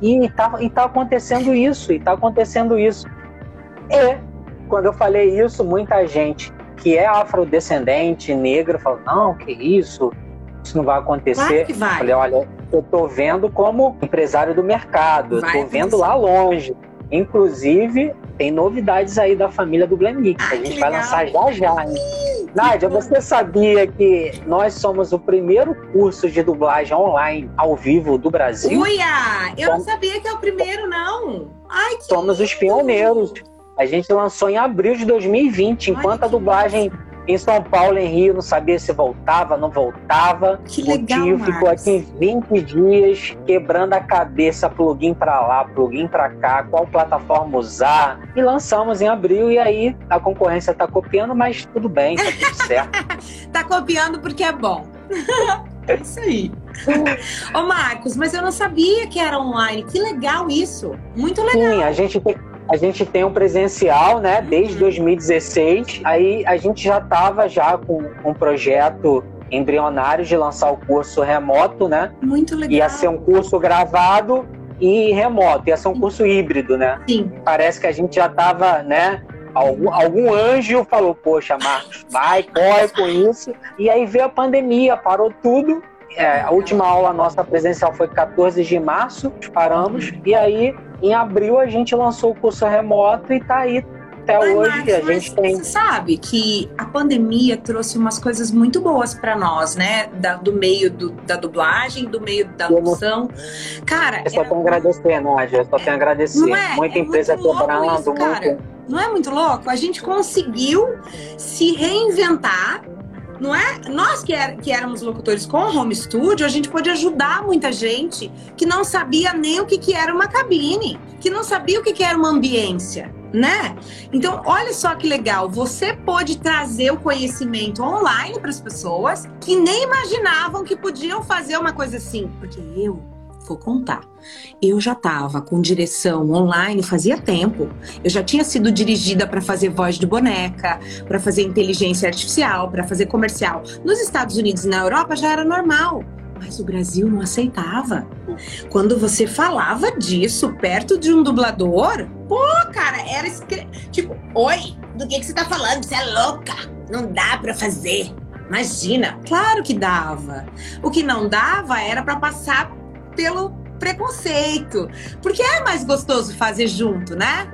E, e, tá, e tá acontecendo isso, e tá acontecendo isso. E quando eu falei isso, muita gente que é afrodescendente, negra, falou, não, que isso, isso não vai acontecer. Claro que vai. Eu falei, olha, eu tô vendo como empresário do mercado, vai tô vendo lá longe. Inclusive, tem novidades aí da família do Glenmix. Ah, a gente vai lançar já já, hein? Nádia, você sabia que nós somos o primeiro curso de dublagem online ao vivo do Brasil? Uia! Eu somos... não sabia que é o primeiro, não. Ai, que Somos os pioneiros. A gente lançou em abril de 2020, enquanto a dublagem em São Paulo, em Rio, não sabia se voltava, não voltava. Que legal, o tio ficou aqui 20 dias quebrando a cabeça, plugin para lá, plugin para cá, qual plataforma usar. E lançamos em abril e aí a concorrência tá copiando, mas tudo bem, tá tudo certo. *laughs* tá copiando porque é bom. *laughs* É isso aí. Ô Marcos, mas eu não sabia que era online. Que legal isso. Muito legal. Sim, a gente tem a gente tem um presencial, né, desde 2016. Aí a gente já estava já com um projeto embrionário de lançar o curso remoto, né? Muito legal. Ia ser um curso gravado e remoto, ia ser um curso híbrido, né? Sim. Parece que a gente já estava, né? Algum, algum anjo falou, poxa, Marcos, vai, corre com isso. E aí veio a pandemia, parou tudo. É, a última aula nossa presencial foi 14 de março, paramos. E aí em abril a gente lançou o curso remoto e está aí até mas, hoje. Mas, a gente tem. Você sabe que a pandemia trouxe umas coisas muito boas para nós, né? Da, do meio do, da dublagem, do meio da locução. Cara. Eu só era... tenho a agradecer, Nádia. Eu só tenho a agradecer. É? Muita é empresa quebrando, isso, muito. Não é muito louco? A gente conseguiu se reinventar não é? Nós que, er, que éramos locutores com home studio, a gente pôde ajudar muita gente que não sabia nem o que, que era uma cabine, que não sabia o que, que era uma ambiência, né? Então, olha só que legal, você pôde trazer o conhecimento online para as pessoas que nem imaginavam que podiam fazer uma coisa assim, porque eu vou contar. Eu já estava com direção online fazia tempo. Eu já tinha sido dirigida para fazer voz de boneca, para fazer inteligência artificial, para fazer comercial. Nos Estados Unidos e na Europa já era normal. Mas o Brasil não aceitava. Quando você falava disso perto de um dublador, pô, cara, era tipo, oi, do que, que você tá falando? Você é louca, não dá para fazer. Imagina, claro que dava. O que não dava era para passar pelo preconceito. Porque é mais gostoso fazer junto, né?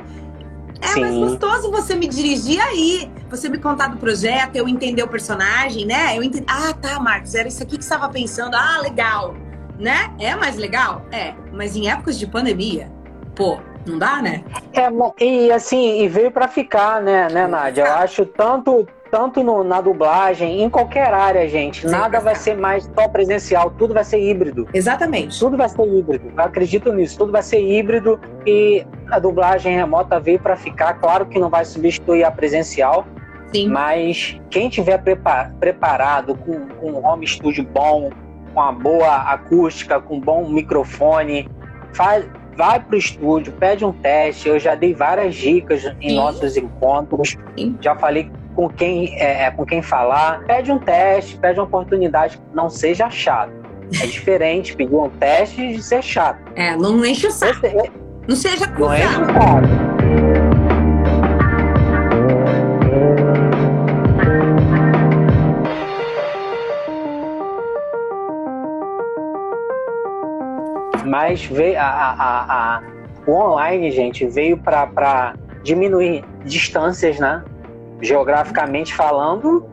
É Sim. mais gostoso você me dirigir aí, você me contar do projeto, eu entender o personagem, né? Eu entender. Ah, tá, Marcos, era isso aqui que você estava pensando. Ah, legal. Né? É mais legal? É. Mas em épocas de pandemia, pô, não dá, né? É, e assim, e veio para ficar, né, né, Nádia? Eu acho tanto tanto no, na dublagem, em qualquer área, gente. Sim, nada vai ser mais só presencial, tudo vai ser híbrido. Exatamente. Tudo vai ser híbrido. Eu acredito nisso, tudo vai ser híbrido e a dublagem remota veio para ficar. Claro que não vai substituir a presencial, Sim. mas quem tiver prepar, preparado com, com um home studio bom, com uma boa acústica, com um bom microfone, faz, vai para o estúdio, pede um teste. Eu já dei várias dicas em Sim. nossos encontros. Sim. Já falei com quem, é, é, com quem falar. Pede um teste, pede uma oportunidade. Não seja chato. É diferente pedir um teste de ser chato. É, não enche o saco. Você, não seja Não enche o saco. Mas veio a, a, a, o online, gente, veio para diminuir distâncias, né? Geograficamente falando.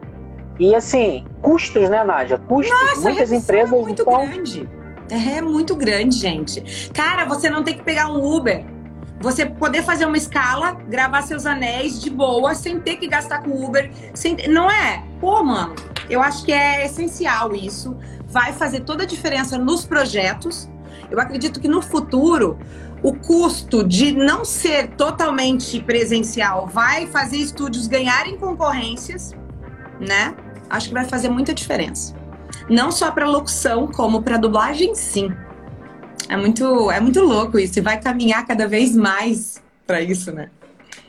E assim, custos, né, Nádia? Custos. Nossa, Muitas empresas. É muito estão... grande. É muito grande, gente. Cara, você não tem que pegar um Uber. Você poder fazer uma escala, gravar seus anéis de boa, sem ter que gastar com Uber. Sem... Não é? Pô, mano, eu acho que é essencial isso. Vai fazer toda a diferença nos projetos. Eu acredito que no futuro o custo de não ser totalmente presencial vai fazer estúdios ganharem concorrências, né? Acho que vai fazer muita diferença. Não só para locução, como para dublagem, sim. É muito, é muito louco isso e vai caminhar cada vez mais para isso, né?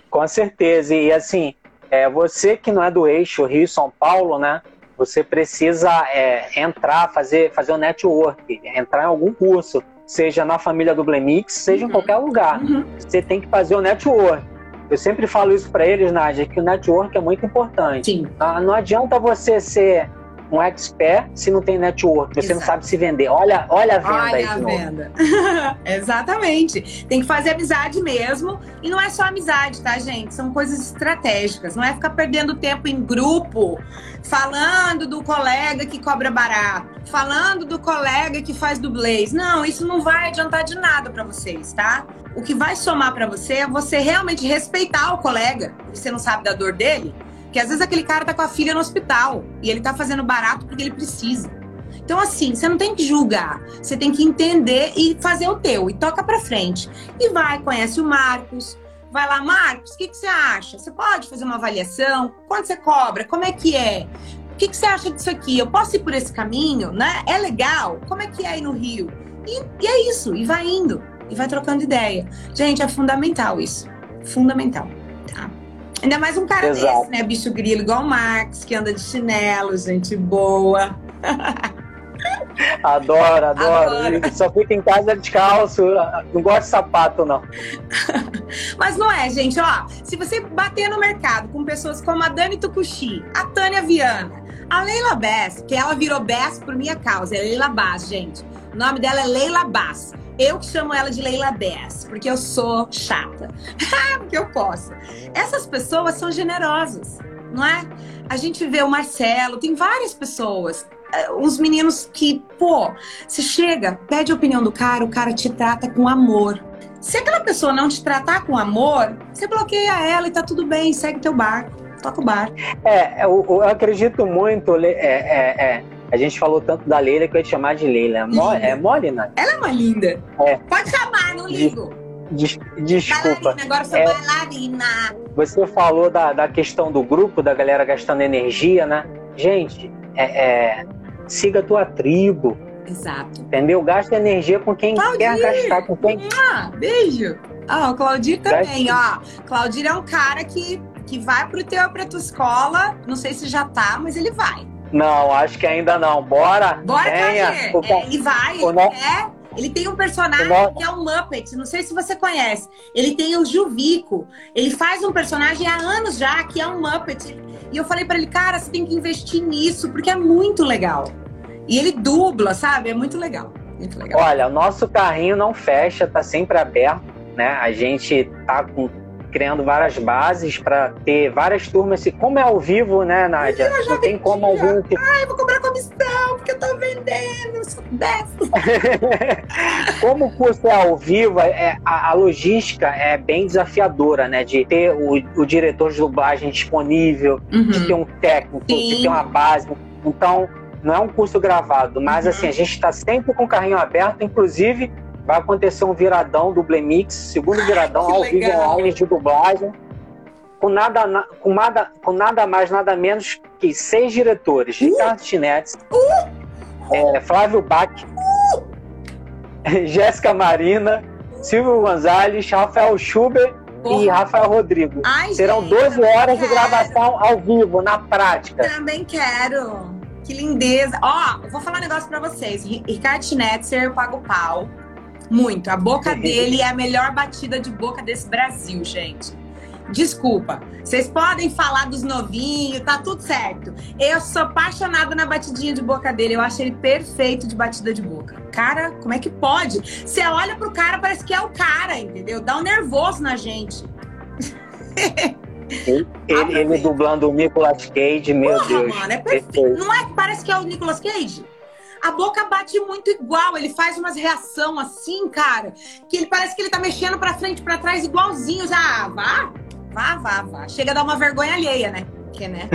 Com certeza. E assim, é, você que não é do eixo Rio-São Paulo, né? Você precisa é, entrar, fazer, fazer um network, entrar em algum curso seja na família do Blemix, seja uhum. em qualquer lugar. Uhum. Você tem que fazer o network. Eu sempre falo isso para eles, Nádia, que o network é muito importante. Sim. Não, não adianta você ser um expert se não tem network, você Exato. não sabe se vender. Olha, olha a venda olha aí. a venda. *laughs* Exatamente. Tem que fazer amizade mesmo. E não é só amizade, tá, gente? São coisas estratégicas. Não é ficar perdendo tempo em grupo, falando do colega que cobra barato, falando do colega que faz dublês. Não, isso não vai adiantar de nada para vocês, tá? O que vai somar para você é você realmente respeitar o colega, você não sabe da dor dele que às vezes aquele cara tá com a filha no hospital e ele tá fazendo barato porque ele precisa. Então, assim, você não tem que julgar, você tem que entender e fazer o teu, e toca pra frente. E vai, conhece o Marcos, vai lá, Marcos, o que, que você acha? Você pode fazer uma avaliação? Quanto você cobra? Como é que é? O que, que você acha disso aqui? Eu posso ir por esse caminho, né? É legal? Como é que é aí no Rio? E, e é isso, e vai indo, e vai trocando ideia. Gente, é fundamental isso. Fundamental. Ainda mais um cara Exato. desse, né? Bicho grilo, igual o Max, que anda de chinelo, gente boa. *laughs* Adoro, adoro. adoro. Só fica em casa descalço. Não gosto de sapato, não. *laughs* Mas não é, gente. Ó, se você bater no mercado com pessoas como a Dani Tucuxi, a Tânia Viana, a Leila Bass, que ela virou Bass por minha causa, é Leila Bass, gente. O nome dela é Leila Bass. Eu que chamo ela de Leila 10, porque eu sou chata. *laughs* porque eu posso. Essas pessoas são generosas, não é? A gente vê o Marcelo, tem várias pessoas. Eh, uns meninos que, pô, você chega, pede a opinião do cara, o cara te trata com amor. Se aquela pessoa não te tratar com amor, você bloqueia ela e tá tudo bem, segue teu barco. Toca o bar. É, eu, eu acredito muito, é, é, é, a gente falou tanto da Leila que eu ia te chamar de Leila. É mole, é mole né? Ela é uma linda. É. Pode chamar, não ligo. Des, desculpa. Bailarina, agora sou É. bailarina. Você falou da, da questão do grupo, da galera gastando energia, né? Gente, é, é, siga a tua tribo, Exato. entendeu? Gasta energia com quem Claudir! quer gastar, com quem Ah, beijo. Ah, o Claudir também, ó. Claudir é um cara que, que vai pro teu, pra tua escola. Não sei se já tá, mas ele vai. Não, acho que ainda não. Bora! Bora, venha. Ca- É, ele vai, o ele quer. Ele tem um personagem que é um Muppet, não sei se você conhece. Ele tem o Juvico. Ele faz um personagem há anos já, que é um Muppet. E eu falei pra ele, cara, você tem que investir nisso, porque é muito legal. E ele dubla, sabe? É muito legal. Muito legal. Olha, o nosso carrinho não fecha, tá sempre aberto, né? A gente tá com- criando várias bases para ter várias turmas. E como é ao vivo, né, Nádia? Não tem como algum. Ai, eu vou cobrar comissão, porque eu tô vendendo. Eu sou dessa. *laughs* Como o curso é ao vivo, é, a, a logística é bem desafiadora, né? De ter o, o diretor de dublagem disponível, de ter um técnico, de Sim. ter uma base. Então, não é um curso gravado, mas Uhum. assim, a gente está sempre com o carrinho aberto, inclusive vai acontecer um viradão do Blemix, segundo viradão *laughs* ao vivo online de dublagem. Com nada, na- com, nada, com nada mais, nada menos que seis diretores. Uh! Ricardo Chinetti, é, Flávio Bach, *laughs* Jéssica Marina, Silvio Gonzalez, Rafael Schubert e Porra. Rafael Rodrigo. Ai, Serão gente, 12 horas de quero. gravação ao vivo, na prática. Também quero. Que lindeza. Ó, eu vou falar um negócio pra vocês. Ri- Ricardo Schnetzer, eu pago pau. Muito. A boca dele é a melhor batida de boca desse Brasil, gente. Desculpa. Vocês podem falar dos novinhos, tá tudo certo. Eu sou apaixonada na batidinha de boca dele. Eu acho ele perfeito de batida de boca. Cara, como é que pode? Você olha pro cara, parece que é o cara, entendeu? Dá um nervoso na gente. Ele, ele dublando o Nicolas Cage, meu Porra, Deus. mano, é perfeito. perfeito. Não é que parece que é o Nicolas Cage? A boca bate muito igual, ele faz umas reação assim, cara, que ele parece que ele tá mexendo pra frente, pra trás, igualzinho. Já, vá, vá, vá, vá. Chega a dar uma vergonha alheia, né? Porque, né?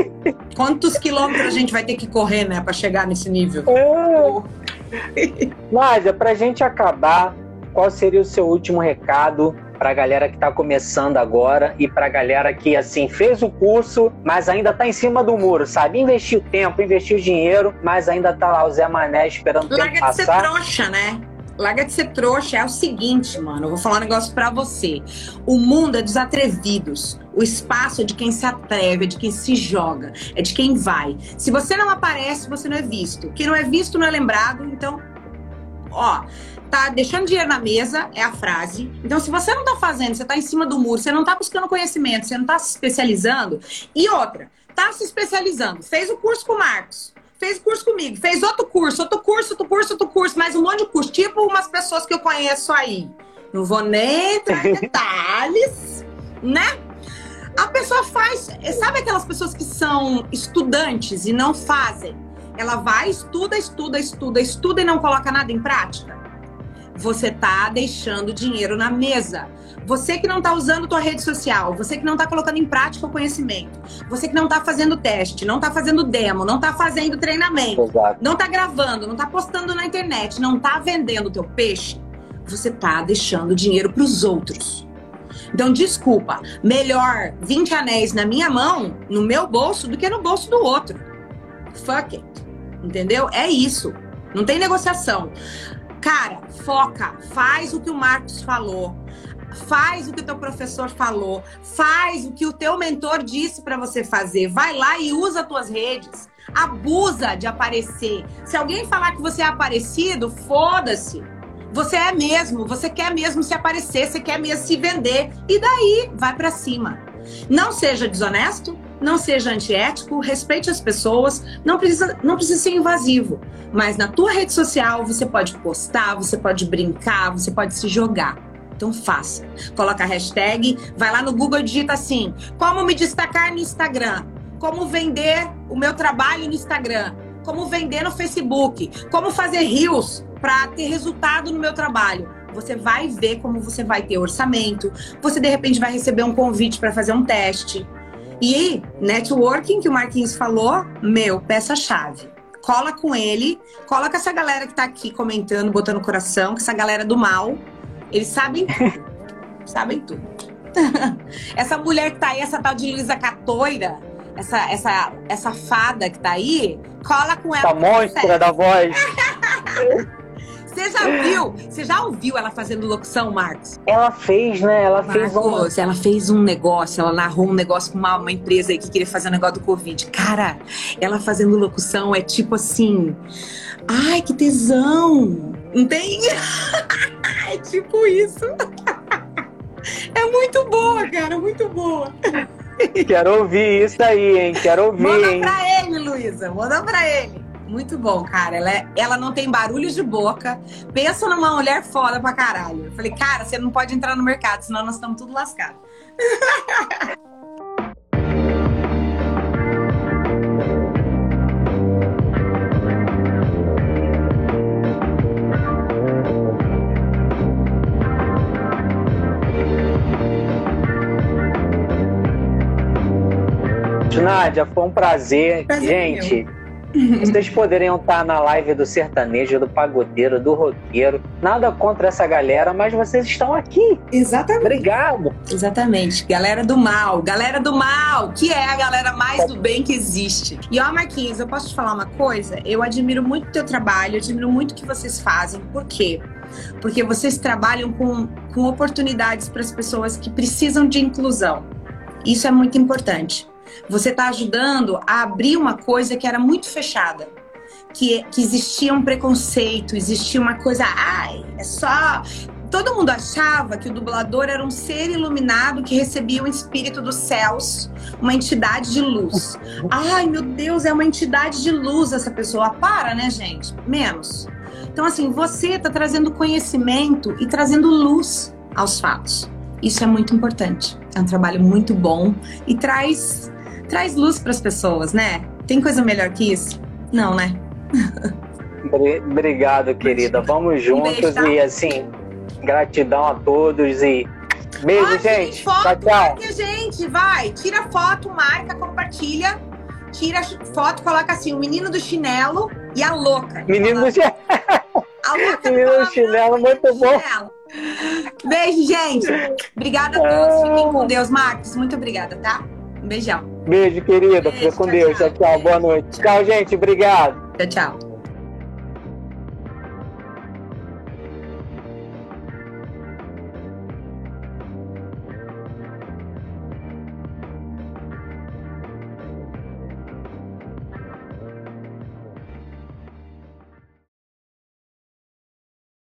*laughs* Quantos quilômetros a gente vai ter que correr, né, pra chegar nesse nível? É. Nádia, pra gente acabar, qual seria o seu último recado pra galera que tá começando agora e pra galera que, assim, fez o curso, mas ainda tá em cima do muro, sabe? Investiu tempo, investiu dinheiro, mas ainda tá lá o Zé Mané esperando o tempo Larga de ser passar. trouxa, né? Larga de ser trouxa. É o seguinte, mano. Eu vou falar um negócio pra você. O mundo é dos atrevidos. O espaço é de quem se atreve, é de quem se joga, é de quem vai. Se você não aparece, você não é visto. Quem não é visto não é lembrado. Então, ó, tá deixando dinheiro na mesa, é a frase. Então, se você não tá fazendo, você tá em cima do muro, você não tá buscando conhecimento, você não tá se especializando. E outra, tá se especializando. Fez o curso com o Marcos fez curso comigo, fez outro curso, outro curso, outro curso, outro curso, mais um monte de curso, tipo umas pessoas que eu conheço aí. Não vou nem entrar em *laughs* detalhes, né? A pessoa faz, sabe aquelas pessoas que são estudantes e não fazem? Ela vai, estuda, estuda, estuda, estuda e não coloca nada em prática? Você tá deixando dinheiro na mesa. Você que não tá usando tua rede social, você que não tá colocando em prática o conhecimento, você que não tá fazendo teste, não tá fazendo demo, não tá fazendo treinamento, Exato. não tá gravando, não tá postando na internet, não tá vendendo o teu peixe, você tá deixando dinheiro pros outros. Então, desculpa, melhor 20 anéis na minha mão, no meu bolso, do que no bolso do outro. Fuck it. Entendeu? É isso. Não tem negociação. Cara, foca, faz o que o Marcos falou. Faz o que o teu professor falou, faz o que o teu mentor disse para você fazer. Vai lá e usa as tuas redes. Abusa de aparecer. Se alguém falar que você é aparecido, foda-se. Você é mesmo, você quer mesmo se aparecer, você quer mesmo se vender. E daí, vai para cima. Não seja desonesto, não seja antiético, respeite as pessoas, não precisa, não precisa ser invasivo. Mas na tua rede social você pode postar, você pode brincar, você pode se jogar. Então faça. Coloca a hashtag, vai lá no Google e digita assim: como me destacar no Instagram, como vender o meu trabalho no Instagram, como vender no Facebook, como fazer reels para ter resultado no meu trabalho. Você vai ver como você vai ter orçamento, você de repente vai receber um convite para fazer um teste. E networking, que o Marquinhos falou, meu, peça-chave. Cola com ele, cola com essa galera que tá aqui comentando, botando coração, com essa galera do mal. Eles sabem tudo. *laughs* sabem tudo. *laughs* essa mulher que tá aí, essa tal de Luísa Catoira, essa, essa, essa fada que tá aí, cola com ela. Essa monstra da voz. *laughs* Você já viu? Você já ouviu ela fazendo locução, Marcos? Ela fez, né? Ela Marcos, fez uma... ela fez um negócio, ela narrou um negócio com uma, uma empresa aí que queria fazer um negócio do Covid. Cara, ela fazendo locução é tipo assim. Ai, que tesão! Não tem? *laughs* é tipo isso. *laughs* É muito boa, cara, muito boa. Quero ouvir isso aí, hein? Quero ouvir, Manda hein? pra ele, Luísa. Manda pra ele. Muito bom, cara. Ela, é, ela não tem barulhos de boca. Pensa numa mulher foda pra caralho. Eu falei, cara, você não pode entrar no mercado, senão nós estamos tudo lascados. Nádia, foi um prazer. Prazer Gente, vocês poderiam estar na live do sertanejo, do pagodeiro, do roqueiro. Nada contra essa galera, mas vocês estão aqui. Exatamente. Obrigado. Exatamente. Galera do mal. Galera do mal, que é a galera mais do bem que existe. E ó, Marquinhos, eu posso te falar uma coisa? Eu admiro muito o teu trabalho, eu admiro muito o que vocês fazem. Por quê? Porque vocês trabalham com, com oportunidades para as pessoas que precisam de inclusão. Isso é muito importante. Você está ajudando a abrir uma coisa que era muito fechada. Que, que existia um preconceito, existia uma coisa, ai, é só. Todo mundo achava que o dublador era um ser iluminado que recebia o espírito dos céus, uma entidade de luz. Ai, meu Deus, é uma entidade de luz essa pessoa. Para, né, gente? Menos. Então, assim, você está trazendo conhecimento e trazendo luz aos fatos. Isso é muito importante. É um trabalho muito bom e traz traz luz para as pessoas, né? Tem coisa melhor que isso? Não, né? Obrigado, querida. Vamos juntos um tá? e assim, gratidão a todos e beijo, gente. Foto, tchau, tchau. Marque a gente, vai. Tira foto, marca, compartilha. Tira foto, coloca assim, o menino do chinelo e a louca. Menino do chinelo. A louca *laughs* menino do chinelo, muito bom. Chinelo. Beijo, gente. Obrigada a todos. Fiquem com Deus, Marcos. Muito obrigada, tá? Um beijão. Beijo, querida. Fica com Deus. tchau. Tchau, tchau. Boa noite. Tchau, gente. Obrigado. Tchau, tchau.